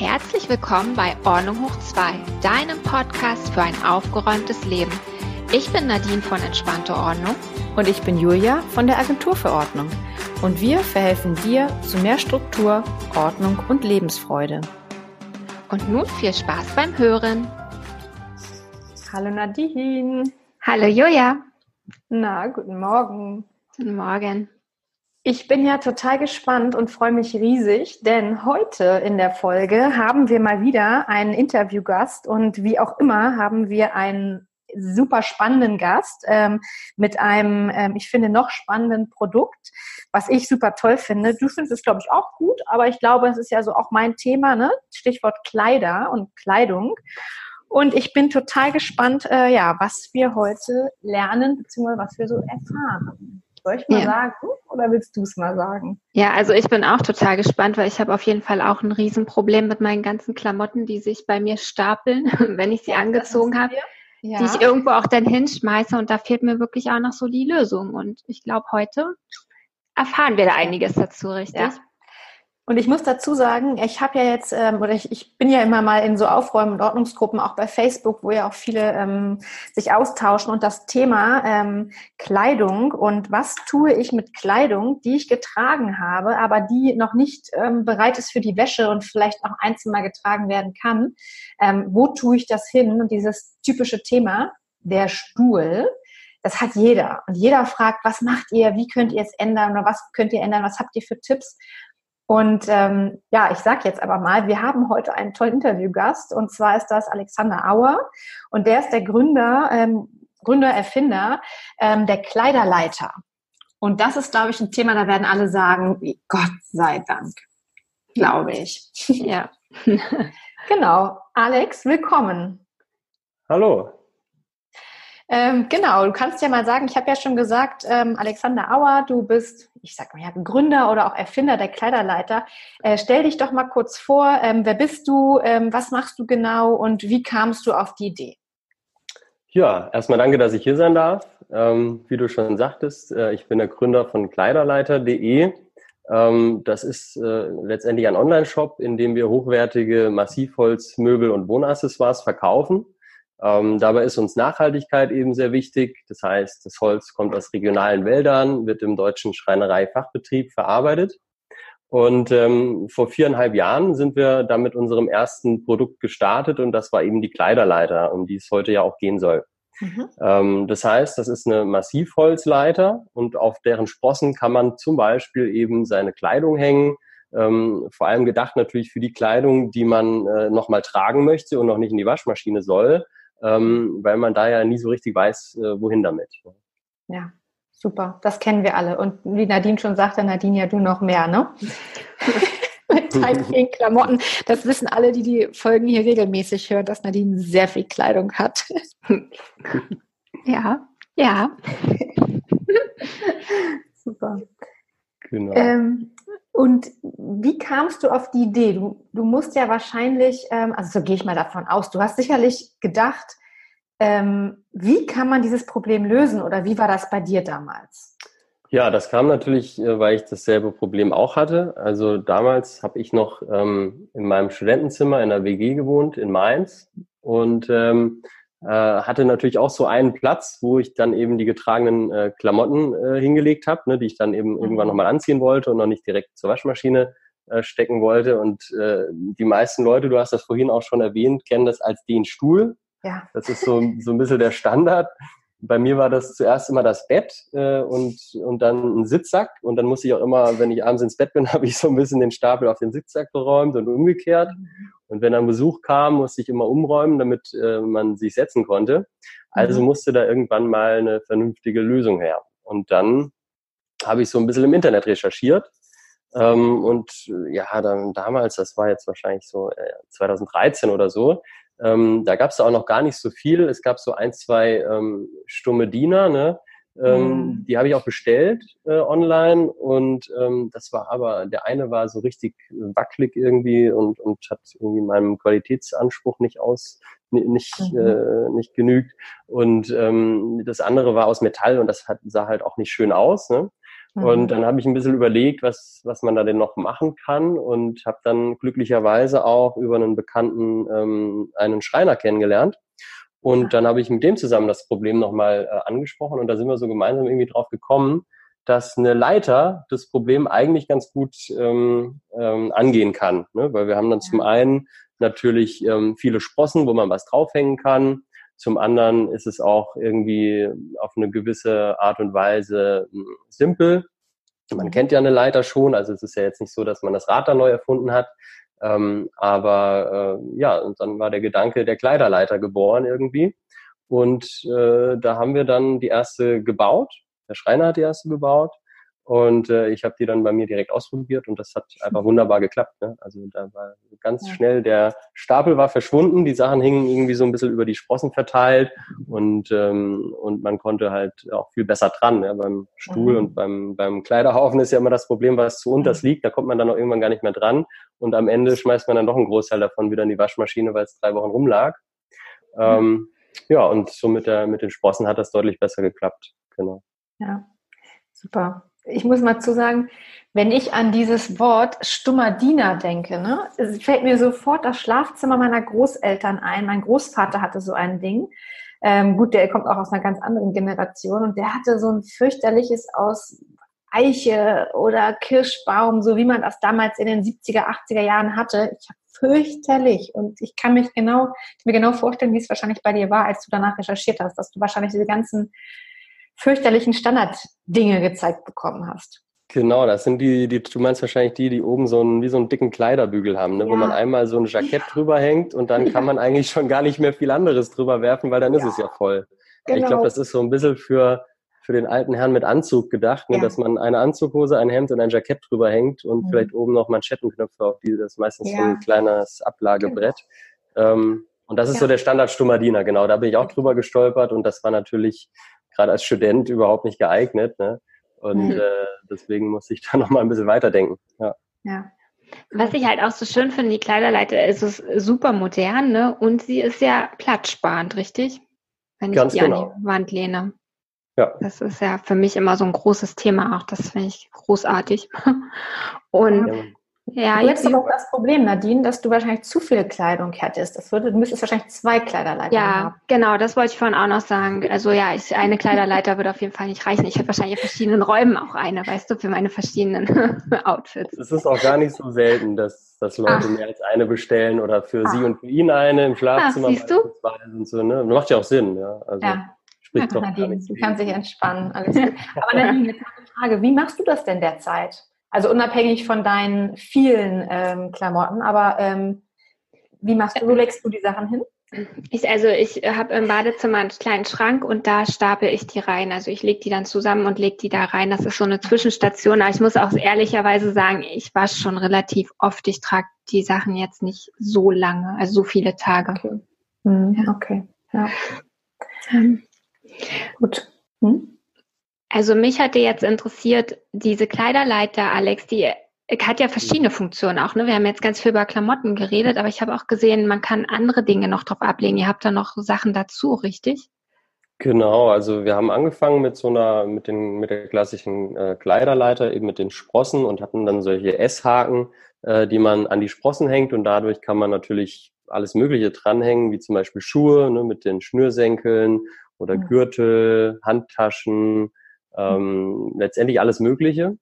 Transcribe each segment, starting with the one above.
Herzlich willkommen bei Ordnung hoch 2, deinem Podcast für ein aufgeräumtes Leben. Ich bin Nadine von Entspannte Ordnung. Und ich bin Julia von der Agentur für Ordnung. Und wir verhelfen dir zu mehr Struktur, Ordnung und Lebensfreude. Und nun viel Spaß beim Hören. Hallo Nadine. Hallo Julia. Na, guten Morgen. Guten Morgen. Ich bin ja total gespannt und freue mich riesig, denn heute in der Folge haben wir mal wieder einen Interviewgast und wie auch immer haben wir einen super spannenden Gast ähm, mit einem, ähm, ich finde, noch spannenden Produkt, was ich super toll finde. Du findest es, glaube ich, auch gut, aber ich glaube, es ist ja so auch mein Thema, ne? Stichwort Kleider und Kleidung. Und ich bin total gespannt, äh, ja, was wir heute lernen, beziehungsweise was wir so erfahren. Soll ich mal ja. sagen oder willst du es mal sagen? Ja, also ich bin auch total gespannt, weil ich habe auf jeden Fall auch ein Riesenproblem mit meinen ganzen Klamotten, die sich bei mir stapeln, wenn ich sie ja, angezogen habe ja. die ich irgendwo auch dann hinschmeiße und da fehlt mir wirklich auch noch so die Lösung. Und ich glaube, heute erfahren wir da einiges dazu, richtig? Ja. Und ich muss dazu sagen, ich habe ja jetzt, ähm, oder ich, ich bin ja immer mal in so Aufräumen- und Ordnungsgruppen, auch bei Facebook, wo ja auch viele ähm, sich austauschen. Und das Thema ähm, Kleidung und was tue ich mit Kleidung, die ich getragen habe, aber die noch nicht ähm, bereit ist für die Wäsche und vielleicht auch einzeln mal getragen werden kann, ähm, wo tue ich das hin? Und dieses typische Thema, der Stuhl, das hat jeder. Und jeder fragt, was macht ihr, wie könnt ihr es ändern oder was könnt ihr ändern, was habt ihr für Tipps? Und ähm, ja, ich sage jetzt aber mal, wir haben heute einen tollen Interviewgast und zwar ist das Alexander Auer und der ist der Gründer, ähm, Gründer, Erfinder ähm, der Kleiderleiter. Und das ist, glaube ich, ein Thema, da werden alle sagen, Gott sei Dank, glaube ich. Ja. genau. Alex, willkommen. Hallo. Ähm, genau, du kannst ja mal sagen, ich habe ja schon gesagt, ähm, Alexander Auer, du bist, ich sag mal ja, Gründer oder auch Erfinder der Kleiderleiter. Äh, stell dich doch mal kurz vor, ähm, wer bist du, ähm, was machst du genau und wie kamst du auf die Idee? Ja, erstmal danke, dass ich hier sein darf. Ähm, wie du schon sagtest, äh, ich bin der Gründer von kleiderleiter.de. Ähm, das ist äh, letztendlich ein Online-Shop, in dem wir hochwertige Massivholzmöbel und Wohnaccessoires verkaufen. Ähm, dabei ist uns Nachhaltigkeit eben sehr wichtig. Das heißt, das Holz kommt aus regionalen Wäldern, wird im deutschen Schreinereifachbetrieb verarbeitet. Und ähm, vor viereinhalb Jahren sind wir dann mit unserem ersten Produkt gestartet und das war eben die Kleiderleiter, um die es heute ja auch gehen soll. Mhm. Ähm, das heißt, das ist eine Massivholzleiter und auf deren Sprossen kann man zum Beispiel eben seine Kleidung hängen. Ähm, vor allem gedacht natürlich für die Kleidung, die man äh, nochmal tragen möchte und noch nicht in die Waschmaschine soll ähm, weil man da ja nie so richtig weiß, äh, wohin damit. Ja, super. Das kennen wir alle. Und wie Nadine schon sagte, Nadine, ja du noch mehr, ne? Mit deinen vielen Klamotten. Das wissen alle, die die Folgen hier regelmäßig hören, dass Nadine sehr viel Kleidung hat. ja, ja. super. Genau. Ähm, und wie kamst du auf die Idee? Du, du musst ja wahrscheinlich, ähm, also so gehe ich mal davon aus, du hast sicherlich gedacht, ähm, wie kann man dieses Problem lösen oder wie war das bei dir damals? Ja, das kam natürlich, äh, weil ich dasselbe Problem auch hatte. Also damals habe ich noch ähm, in meinem Studentenzimmer in der WG gewohnt in Mainz und ähm, äh, hatte natürlich auch so einen Platz, wo ich dann eben die getragenen äh, Klamotten äh, hingelegt habe, ne, die ich dann eben mhm. irgendwann nochmal anziehen wollte und noch nicht direkt zur Waschmaschine äh, stecken wollte. Und äh, die meisten Leute, du hast das vorhin auch schon erwähnt, kennen das als den Stuhl. Ja. Das ist so, so ein bisschen der Standard bei mir war das zuerst immer das Bett äh, und, und dann ein Sitzsack. Und dann musste ich auch immer, wenn ich abends ins Bett bin, habe ich so ein bisschen den Stapel auf den Sitzsack geräumt und umgekehrt. Und wenn dann Besuch kam, musste ich immer umräumen, damit äh, man sich setzen konnte. Also mhm. musste da irgendwann mal eine vernünftige Lösung her. Und dann habe ich so ein bisschen im Internet recherchiert. Ähm, und ja, dann damals, das war jetzt wahrscheinlich so äh, 2013 oder so, ähm, da gab es auch noch gar nicht so viel. Es gab so ein, zwei ähm, stumme Diener, ne? Ähm, mhm. Die habe ich auch bestellt äh, online und ähm, das war aber, der eine war so richtig wackelig irgendwie und, und hat irgendwie meinem Qualitätsanspruch nicht aus, nicht, mhm. äh, nicht genügt. Und ähm, das andere war aus Metall und das hat, sah halt auch nicht schön aus. Ne? Mhm. Und dann habe ich ein bisschen überlegt, was, was man da denn noch machen kann und habe dann glücklicherweise auch über einen Bekannten ähm, einen Schreiner kennengelernt. Und dann habe ich mit dem zusammen das Problem nochmal äh, angesprochen und da sind wir so gemeinsam irgendwie drauf gekommen, dass eine Leiter das Problem eigentlich ganz gut ähm, ähm, angehen kann. Ne? Weil wir haben dann zum einen natürlich ähm, viele Sprossen, wo man was draufhängen kann. Zum anderen ist es auch irgendwie auf eine gewisse Art und Weise hm, simpel. Man mhm. kennt ja eine Leiter schon, also es ist ja jetzt nicht so, dass man das Rad da neu erfunden hat. Ähm, aber äh, ja, und dann war der Gedanke der Kleiderleiter geboren irgendwie. Und äh, da haben wir dann die erste gebaut. Der Schreiner hat die erste gebaut. Und äh, ich habe die dann bei mir direkt ausprobiert und das hat einfach wunderbar geklappt. Ne? Also da war ganz ja. schnell, der Stapel war verschwunden, die Sachen hingen irgendwie so ein bisschen über die Sprossen verteilt und, ähm, und man konnte halt auch viel besser dran. Ja? Beim Stuhl mhm. und beim, beim Kleiderhaufen ist ja immer das Problem, was zu unters liegt, da kommt man dann auch irgendwann gar nicht mehr dran und am Ende schmeißt man dann doch einen Großteil davon wieder in die Waschmaschine, weil es drei Wochen rumlag. Mhm. Ähm, ja, und so mit, der, mit den Sprossen hat das deutlich besser geklappt. Genau. Ja, super ich muss mal zu sagen, wenn ich an dieses Wort stummer Diener denke, ne, fällt mir sofort das Schlafzimmer meiner Großeltern ein. Mein Großvater hatte so ein Ding. Ähm, gut, der kommt auch aus einer ganz anderen Generation und der hatte so ein fürchterliches aus Eiche oder Kirschbaum, so wie man das damals in den 70er, 80er Jahren hatte. Ich fürchterlich und ich kann mich genau, mir genau vorstellen, wie es wahrscheinlich bei dir war, als du danach recherchiert hast, dass du wahrscheinlich diese ganzen fürchterlichen Standarddinge gezeigt bekommen hast. Genau, das sind die, die, du meinst wahrscheinlich die, die oben so einen, wie so einen dicken Kleiderbügel haben, ne? Ja. wo man einmal so ein Jackett ja. drüber hängt und dann ja. kann man eigentlich schon gar nicht mehr viel anderes drüber werfen, weil dann ist es ja voll. Genau. Ich glaube, das ist so ein bisschen für, für den alten Herrn mit Anzug gedacht, ne? dass man eine Anzughose, ein Hemd und ein Jackett drüber hängt und mhm. vielleicht oben noch Manschettenknöpfe auf die, das ist meistens so ein kleines Ablagebrett. Genau. Ähm, und das ist so der Standard Stummerdiener, genau. Da bin ich auch drüber gestolpert und das war natürlich gerade als Student überhaupt nicht geeignet. Ne? Und mhm. äh, deswegen muss ich da nochmal ein bisschen weiterdenken. Ja. ja. Was ich halt auch so schön finde, die Kleiderleiter ist es super modern, ne? Und sie ist ja platzsparend, richtig? Wenn ich Ganz die genau. an die Wand lehne. Ja. Das ist ja für mich immer so ein großes Thema auch. Das finde ich großartig. Und ja. Ja, jetzt aber auch das Problem, Nadine, dass du wahrscheinlich zu viel Kleidung hättest. Das würde, du müsstest wahrscheinlich zwei Kleiderleiter ja, haben. Ja, genau, das wollte ich vorhin auch noch sagen. Also ja, ich, eine Kleiderleiter würde auf jeden Fall nicht reichen. Ich hätte wahrscheinlich in verschiedenen Räumen auch eine, weißt du, für meine verschiedenen Outfits. Es ist auch gar nicht so selten, dass, dass Leute Ach. mehr als eine bestellen oder für Ach. sie und für ihn eine im Schlafzimmer. Ach, siehst du? Und so, ne? Macht ja auch Sinn, ja. Also, ja. Spricht ja, Nadine, du kannst dich entspannen. Alles gut. Aber Nadine, jetzt eine Frage. Wie machst du das denn derzeit? Also unabhängig von deinen vielen ähm, Klamotten, aber ähm, wie machst du, wo legst du die Sachen hin? Ich, also ich habe im Badezimmer einen kleinen Schrank und da stapel ich die rein. Also ich lege die dann zusammen und lege die da rein. Das ist so eine Zwischenstation. Aber ich muss auch ehrlicherweise sagen, ich wasche schon relativ oft. Ich trage die Sachen jetzt nicht so lange, also so viele Tage. Okay. Mhm, ja. okay. Ja. Ähm. Gut. Hm? Also mich hatte jetzt interessiert, diese Kleiderleiter, Alex, die hat ja verschiedene Funktionen auch. Ne? Wir haben jetzt ganz viel über Klamotten geredet, aber ich habe auch gesehen, man kann andere Dinge noch drauf ablegen. Ihr habt da noch Sachen dazu, richtig? Genau, also wir haben angefangen mit so einer, mit den, mit der klassischen äh, Kleiderleiter, eben mit den Sprossen und hatten dann solche S-Haken, äh, die man an die Sprossen hängt und dadurch kann man natürlich alles Mögliche dranhängen, wie zum Beispiel Schuhe ne, mit den Schnürsenkeln oder mhm. Gürtel, Handtaschen, ähm, letztendlich alles Mögliche,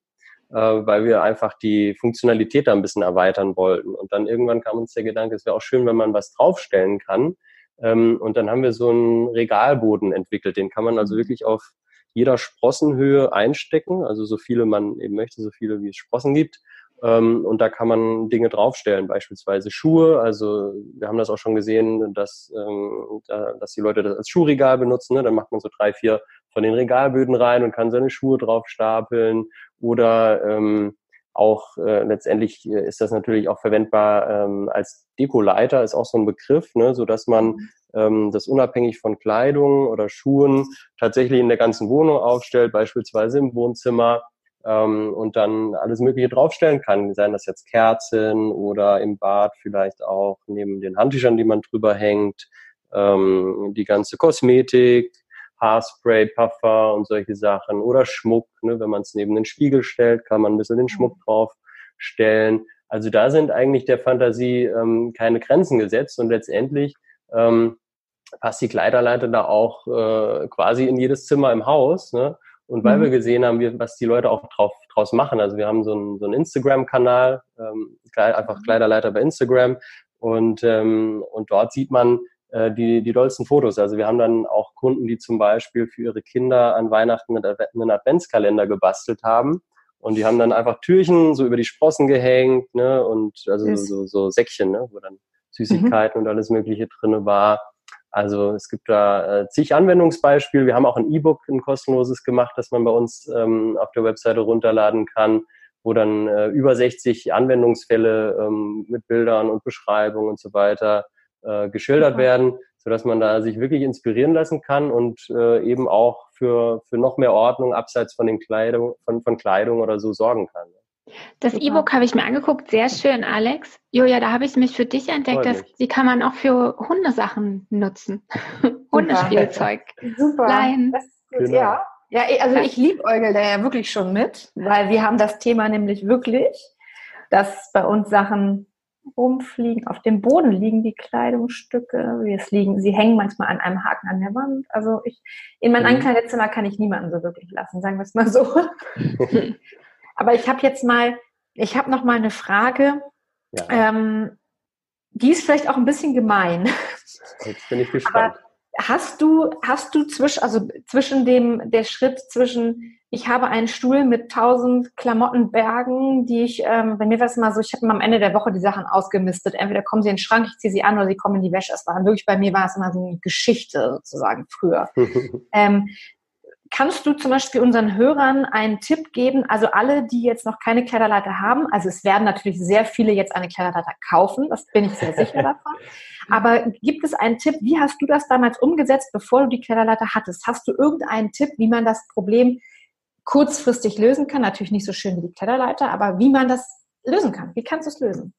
äh, weil wir einfach die Funktionalität da ein bisschen erweitern wollten. Und dann irgendwann kam uns der Gedanke, es wäre auch schön, wenn man was draufstellen kann. Ähm, und dann haben wir so einen Regalboden entwickelt. Den kann man also mhm. wirklich auf jeder Sprossenhöhe einstecken, also so viele man eben möchte, so viele wie es Sprossen gibt. Ähm, und da kann man Dinge draufstellen, beispielsweise Schuhe. Also wir haben das auch schon gesehen, dass, ähm, dass die Leute das als Schuhregal benutzen. Ne? Dann macht man so drei, vier von den Regalböden rein und kann seine Schuhe drauf stapeln. Oder ähm, auch äh, letztendlich äh, ist das natürlich auch verwendbar ähm, als Dekoleiter, ist auch so ein Begriff, ne? so dass man ähm, das unabhängig von Kleidung oder Schuhen tatsächlich in der ganzen Wohnung aufstellt, beispielsweise im Wohnzimmer ähm, und dann alles Mögliche draufstellen kann. Seien das jetzt Kerzen oder im Bad vielleicht auch neben den Handtüchern, die man drüber hängt, ähm, die ganze Kosmetik, Haarspray, Puffer und solche Sachen oder Schmuck. Ne? Wenn man es neben den Spiegel stellt, kann man ein bisschen den Schmuck drauf stellen. Also da sind eigentlich der Fantasie ähm, keine Grenzen gesetzt und letztendlich ähm, passt die Kleiderleiter da auch äh, quasi in jedes Zimmer im Haus. Ne? Und weil mhm. wir gesehen haben, was die Leute auch drauf, draus machen, also wir haben so einen, so einen Instagram-Kanal, ähm, einfach mhm. Kleiderleiter bei Instagram und, ähm, und dort sieht man die, die dollsten Fotos. Also wir haben dann auch Kunden, die zum Beispiel für ihre Kinder an Weihnachten einen Adventskalender gebastelt haben. Und die haben dann einfach Türchen so über die Sprossen gehängt, ne, und also so, so Säckchen, ne, wo dann Süßigkeiten mhm. und alles Mögliche drinne war. Also es gibt da äh, zig Anwendungsbeispiele. Wir haben auch ein E-Book, ein kostenloses gemacht, das man bei uns ähm, auf der Webseite runterladen kann, wo dann äh, über 60 Anwendungsfälle ähm, mit Bildern und Beschreibungen und so weiter äh, geschildert okay. werden, sodass man da sich wirklich inspirieren lassen kann und äh, eben auch für, für noch mehr Ordnung abseits von den Kleidung, von, von Kleidung oder so sorgen kann. Das E-Book habe ich mir angeguckt, sehr schön, Alex. Julia, da habe ich mich für dich entdeckt, dass die kann man auch für Hundesachen nutzen. Hundespielzeug. Super. Leihen. Genau. Ja. ja, also ich liebe Eugel da ja wirklich schon mit, weil wir haben das Thema nämlich wirklich, dass bei uns Sachen rumfliegen, auf dem Boden liegen die Kleidungsstücke, wie es liegen, sie hängen manchmal an einem Haken an der Wand. Also ich, in mein mhm. Ankleidezimmer kann ich niemanden so wirklich lassen, sagen wir es mal so. Aber ich habe jetzt mal, ich habe noch mal eine Frage. Ja. Ähm, die ist vielleicht auch ein bisschen gemein. Jetzt bin ich gespannt. Aber hast du, hast du zwischen, also zwischen dem, der Schritt zwischen, ich habe einen Stuhl mit tausend Klamottenbergen, die ich, ähm, bei mir war es mal so, ich habe am Ende der Woche die Sachen ausgemistet. Entweder kommen sie in den Schrank, ich ziehe sie an oder sie kommen in die Wäsche. Es war wirklich, bei mir war es immer so eine Geschichte sozusagen früher. ähm, Kannst du zum Beispiel unseren Hörern einen Tipp geben? Also alle, die jetzt noch keine Kleiderleiter haben, also es werden natürlich sehr viele jetzt eine Kleiderleiter kaufen, das bin ich sehr sicher davon. Aber gibt es einen Tipp, wie hast du das damals umgesetzt, bevor du die Kleiderleiter hattest? Hast du irgendeinen Tipp, wie man das Problem kurzfristig lösen kann? Natürlich nicht so schön wie die Kleiderleiter, aber wie man das lösen kann. Wie kannst du es lösen?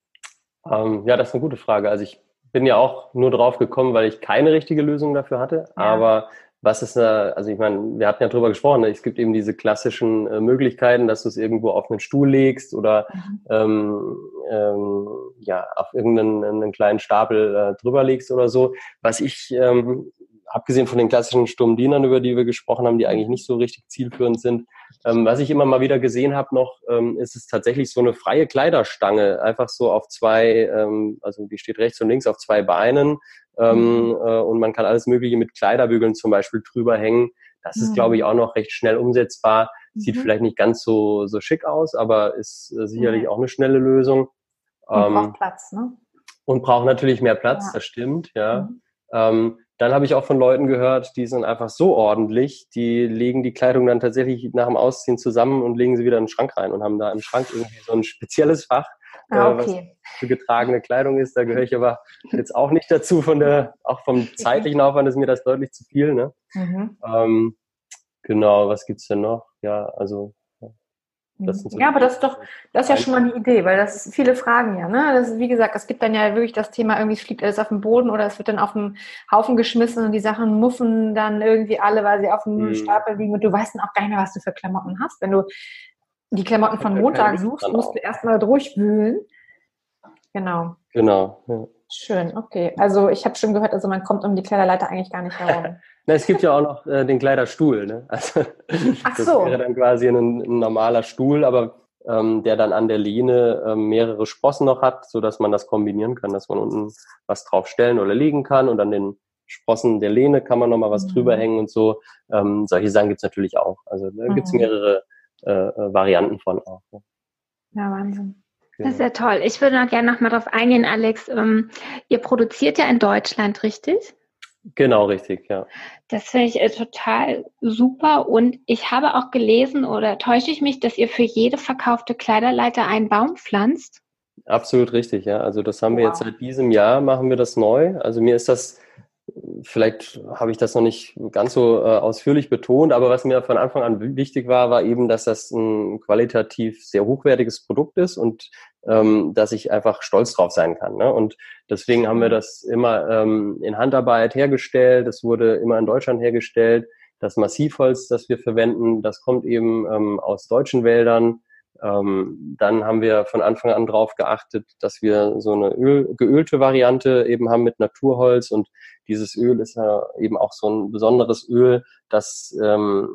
Ähm, ja, das ist eine gute Frage. Also ich bin ja auch nur drauf gekommen, weil ich keine richtige Lösung dafür hatte. Ja. Aber was ist da, also ich meine, wir hatten ja drüber gesprochen, ne? es gibt eben diese klassischen äh, Möglichkeiten, dass du es irgendwo auf einen Stuhl legst oder mhm. ähm, ähm, ja, auf irgendeinen einen kleinen Stapel äh, drüber legst oder so. Was ich, ähm, abgesehen von den klassischen Sturmdienern, über die wir gesprochen haben, die eigentlich nicht so richtig zielführend sind, ähm, was ich immer mal wieder gesehen habe noch, ähm, ist es tatsächlich so eine freie Kleiderstange, einfach so auf zwei, ähm, also die steht rechts und links auf zwei Beinen, ähm, mhm. äh, und man kann alles Mögliche mit Kleiderbügeln zum Beispiel drüber hängen. Das ist, mhm. glaube ich, auch noch recht schnell umsetzbar. Sieht mhm. vielleicht nicht ganz so, so schick aus, aber ist äh, sicherlich auch eine schnelle Lösung. Und ähm, braucht Platz, ne? Und braucht natürlich mehr Platz, ja. das stimmt, ja. Mhm. Ähm, dann habe ich auch von Leuten gehört, die sind einfach so ordentlich, die legen die Kleidung dann tatsächlich nach dem Ausziehen zusammen und legen sie wieder in den Schrank rein und haben da im Schrank irgendwie so ein spezielles Fach, Ah, okay. was für getragene Kleidung ist. Da gehöre ich aber jetzt auch nicht dazu. Von der, auch vom zeitlichen Aufwand ist mir das deutlich zu viel. Ne? Mhm. Ähm, genau, was gibt's denn noch? Ja, also so ja, aber das ist doch, das ist ja schon mal eine Idee, weil das ist viele Fragen ja, ne? Das ist, wie gesagt, es gibt dann ja wirklich das Thema, irgendwie fliegt alles auf den Boden oder es wird dann auf den Haufen geschmissen und die Sachen muffen dann irgendwie alle, weil sie auf dem hm. Stapel liegen und du weißt dann auch gar nicht mehr, was du für Klamotten hast. Wenn du die Klamotten von Montag suchst, musst du erstmal durchwühlen. Genau. Genau. Ja. Schön, okay. Also ich habe schon gehört, also man kommt um die Kleiderleiter eigentlich gar nicht herum. Na, es gibt ja auch noch äh, den Kleiderstuhl. Ne? Also, Ach so. Das wäre dann quasi ein, ein normaler Stuhl, aber ähm, der dann an der Lehne ähm, mehrere Sprossen noch hat, so dass man das kombinieren kann, dass man unten was drauf stellen oder legen kann und an den Sprossen der Lehne kann man nochmal was mhm. drüber hängen und so. Ähm, solche Sachen gibt's natürlich auch. Also da mhm. gibt's mehrere äh, äh, Varianten von auch. Ne? Ja, Wahnsinn. Das ist ja toll. Ich würde noch gerne noch mal darauf eingehen, Alex. Ähm, ihr produziert ja in Deutschland, richtig? Genau, richtig, ja. Das finde ich äh, total super. Und ich habe auch gelesen, oder täusche ich mich, dass ihr für jede verkaufte Kleiderleiter einen Baum pflanzt? Absolut richtig, ja. Also das haben wir wow. jetzt seit diesem Jahr, machen wir das neu. Also mir ist das vielleicht habe ich das noch nicht ganz so äh, ausführlich betont, aber was mir von Anfang an wichtig war, war eben, dass das ein qualitativ sehr hochwertiges Produkt ist und ähm, dass ich einfach stolz drauf sein kann. Ne? Und deswegen haben wir das immer ähm, in Handarbeit hergestellt. Es wurde immer in Deutschland hergestellt. das Massivholz, das wir verwenden, das kommt eben ähm, aus deutschen Wäldern. Ähm, dann haben wir von Anfang an darauf geachtet, dass wir so eine Öl, geölte Variante eben haben mit Naturholz und dieses Öl ist ja eben auch so ein besonderes Öl, das ähm,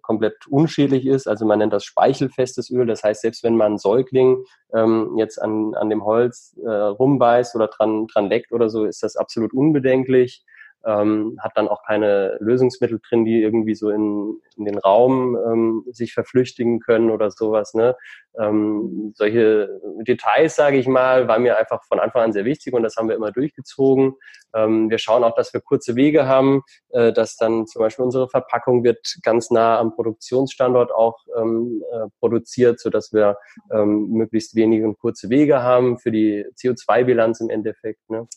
komplett unschädlich ist. Also man nennt das speichelfestes Öl. Das heißt, selbst wenn man ein Säugling ähm, jetzt an, an dem Holz äh, rumbeißt oder dran, dran leckt oder so, ist das absolut unbedenklich ähm, hat dann auch keine Lösungsmittel drin, die irgendwie so in, in den Raum ähm, sich verflüchtigen können oder sowas. Ne? Ähm, solche Details, sage ich mal, waren mir einfach von Anfang an sehr wichtig und das haben wir immer durchgezogen. Ähm, wir schauen auch, dass wir kurze Wege haben, äh, dass dann zum Beispiel unsere Verpackung wird ganz nah am Produktionsstandort auch ähm, äh, produziert, so dass wir ähm, möglichst wenige und kurze Wege haben für die CO2-Bilanz im Endeffekt. Ne?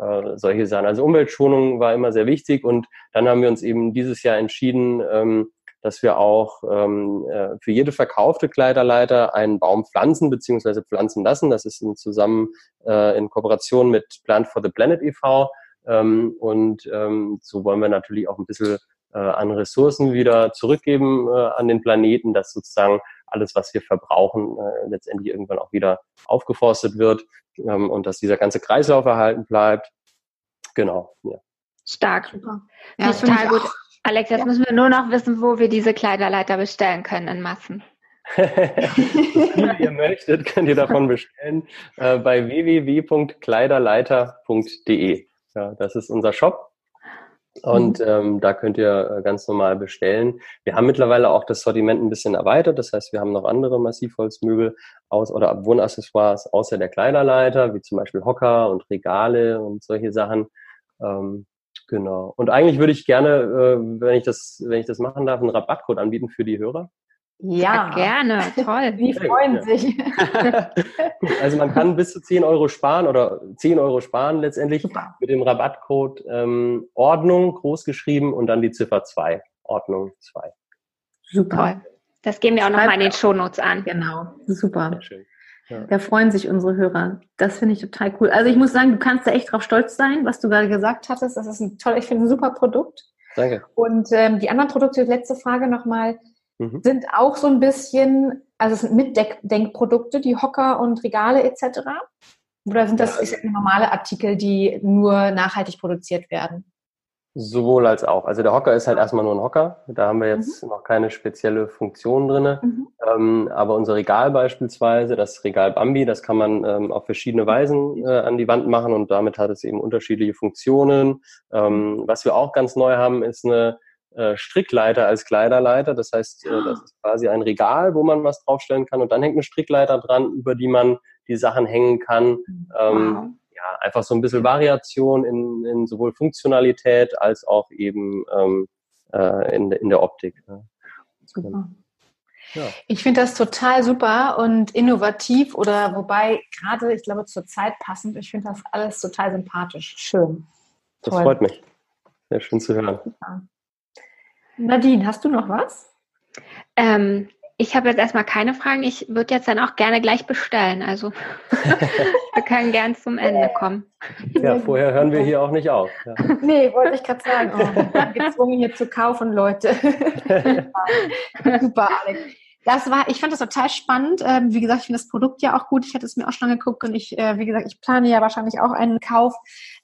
Äh, solche Sachen. Also Umweltschonung war immer sehr wichtig und dann haben wir uns eben dieses Jahr entschieden, ähm, dass wir auch ähm, äh, für jede verkaufte Kleiderleiter einen Baum pflanzen bzw. pflanzen lassen. Das ist in zusammen äh, in Kooperation mit Plant for the Planet e.V. Ähm, und ähm, so wollen wir natürlich auch ein bisschen äh, an Ressourcen wieder zurückgeben äh, an den Planeten, dass sozusagen alles, was wir verbrauchen, äh, letztendlich irgendwann auch wieder aufgeforstet wird ähm, und dass dieser ganze Kreislauf erhalten bleibt. Genau. Ja. Stark. Super. Ja, total gut. Alex, jetzt ja. müssen wir nur noch wissen, wo wir diese Kleiderleiter bestellen können in Massen. Wie ihr möchtet, könnt ihr davon bestellen äh, bei www.kleiderleiter.de. Ja, das ist unser Shop. Und mhm. ähm, da könnt ihr äh, ganz normal bestellen. Wir haben mittlerweile auch das Sortiment ein bisschen erweitert. Das heißt, wir haben noch andere Massivholzmöbel aus oder Wohnaccessoires außer der Kleiderleiter, wie zum Beispiel Hocker und Regale und solche Sachen. Ähm, genau. Und eigentlich würde ich gerne, äh, wenn ich das, wenn ich das machen darf, einen Rabattcode anbieten für die Hörer. Ja, gerne, toll. Die freuen sich. also man kann bis zu 10 Euro sparen oder 10 Euro sparen letztendlich Super. mit dem Rabattcode ähm, Ordnung großgeschrieben und dann die Ziffer 2. Ordnung 2. Super. Das gehen wir auch nochmal in den Shownotes an. Genau, super. Ja. Da freuen sich unsere Hörer. Das finde ich total cool. Also ich muss sagen, du kannst da echt drauf stolz sein, was du gerade gesagt hattest. Das ist ein toll, ich finde ein super Produkt. Danke. Und ähm, die anderen Produkte, letzte Frage nochmal mhm. sind auch so ein bisschen, also es sind Mitdenkprodukte, die Hocker und Regale etc. Oder sind das ja, also, normale Artikel, die nur nachhaltig produziert werden? Sowohl als auch. Also der Hocker ist halt erstmal nur ein Hocker. Da haben wir jetzt mhm. noch keine spezielle Funktion drin. Mhm. Ähm, aber unser Regal beispielsweise, das Regal Bambi, das kann man ähm, auf verschiedene Weisen äh, an die Wand machen und damit hat es eben unterschiedliche Funktionen. Ähm, was wir auch ganz neu haben, ist eine äh, Strickleiter als Kleiderleiter. Das heißt, äh, das ist quasi ein Regal, wo man was draufstellen kann und dann hängt eine Strickleiter dran, über die man die Sachen hängen kann. Ähm, wow. ja, einfach so ein bisschen Variation in, in sowohl Funktionalität als auch eben ähm, äh, in, in der Optik. Ne? Super. Ja. Ich finde das total super und innovativ oder wobei gerade, ich glaube, zur Zeit passend. Ich finde das alles total sympathisch. Schön. Das Toll. freut mich. Sehr schön zu hören. Super. Nadine, hast du noch was? Ähm, ich habe jetzt erstmal keine Fragen. Ich würde jetzt dann auch gerne gleich bestellen. Also wir können gern zum Ende kommen. Ja, vorher hören wir hier auch nicht auf. Ja. Nee, wollte ich gerade sagen. Oh, gezwungen hier zu kaufen, Leute. Super, Alex. Das war, ich fand das total spannend. Ähm, wie gesagt, ich finde das Produkt ja auch gut. Ich hatte es mir auch schon angeguckt und ich, äh, wie gesagt, ich plane ja wahrscheinlich auch einen Kauf.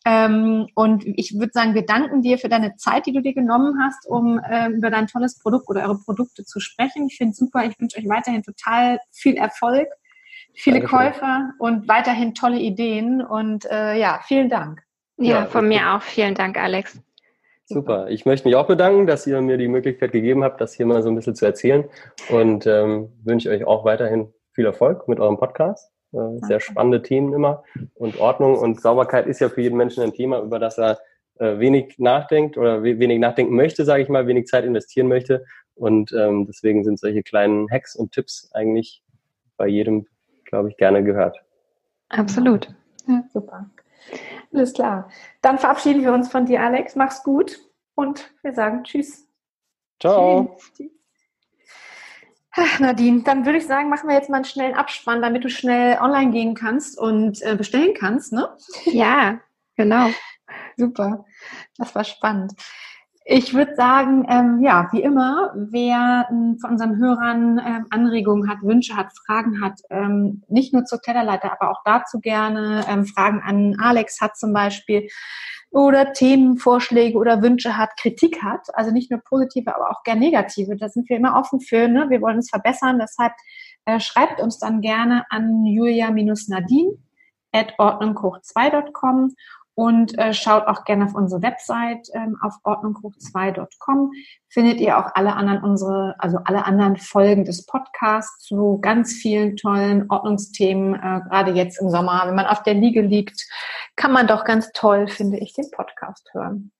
Ähm, und ich würde sagen, wir danken dir für deine Zeit, die du dir genommen hast, um äh, über dein tolles Produkt oder eure Produkte zu sprechen. Ich finde es super. Ich wünsche euch weiterhin total viel Erfolg, viele Dankeschön. Käufer und weiterhin tolle Ideen. Und äh, ja, vielen Dank. Ja, von mir auch. Vielen Dank, Alex. Super. Ich möchte mich auch bedanken, dass ihr mir die Möglichkeit gegeben habt, das hier mal so ein bisschen zu erzählen und ähm, wünsche euch auch weiterhin viel Erfolg mit eurem Podcast. Äh, sehr spannende Themen immer und Ordnung und Sauberkeit ist ja für jeden Menschen ein Thema, über das er äh, wenig nachdenkt oder we wenig nachdenken möchte, sage ich mal, wenig Zeit investieren möchte und ähm, deswegen sind solche kleinen Hacks und Tipps eigentlich bei jedem, glaube ich, gerne gehört. Absolut. Ja, super. Alles klar. Dann verabschieden wir uns von dir, Alex. Mach's gut und wir sagen Tschüss. Ciao. Tschüss. Ach, Nadine, dann würde ich sagen, machen wir jetzt mal einen schnellen Abspann, damit du schnell online gehen kannst und äh, bestellen kannst, ne? Ja, genau. Super. Das war spannend. Ich würde sagen, ähm, ja, wie immer, wer ähm, von unseren Hörern ähm, Anregungen hat, Wünsche hat, Fragen hat, ähm, nicht nur zur Tellerleiter, aber auch dazu gerne ähm, Fragen an Alex hat zum Beispiel oder Themenvorschläge oder Wünsche hat, Kritik hat, also nicht nur positive, aber auch gern negative. Da sind wir immer offen für. Ne? Wir wollen uns verbessern. Deshalb äh, schreibt uns dann gerne an julia-nadine at ordnunghoch2.com und äh, schaut auch gerne auf unsere Website ähm, auf ordnunghoch2.com. Findet ihr auch alle anderen unsere, also alle anderen Folgen des Podcasts zu ganz vielen tollen Ordnungsthemen. Äh, gerade jetzt im Sommer, wenn man auf der Liege liegt, kann man doch ganz toll, finde ich, den Podcast hören.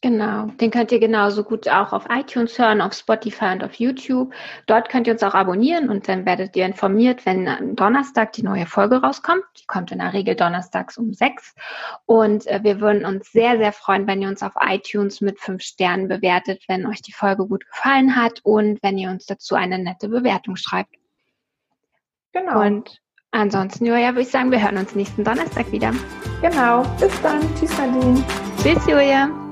Genau, den könnt ihr genauso gut auch auf iTunes hören, auf Spotify und auf YouTube. Dort könnt ihr uns auch abonnieren und dann werdet ihr informiert, wenn am Donnerstag die neue Folge rauskommt. Die kommt in der Regel donnerstags um sechs. Und äh, wir würden uns sehr, sehr freuen, wenn ihr uns auf iTunes mit fünf Sternen bewertet, wenn euch die Folge gut gefallen hat und wenn ihr uns dazu eine nette Bewertung schreibt. Genau. Und ansonsten, Julia, würde ich sagen, wir hören uns nächsten Donnerstag wieder. Genau. Bis dann. Tschüss, Nadine. Tschüss, Julia.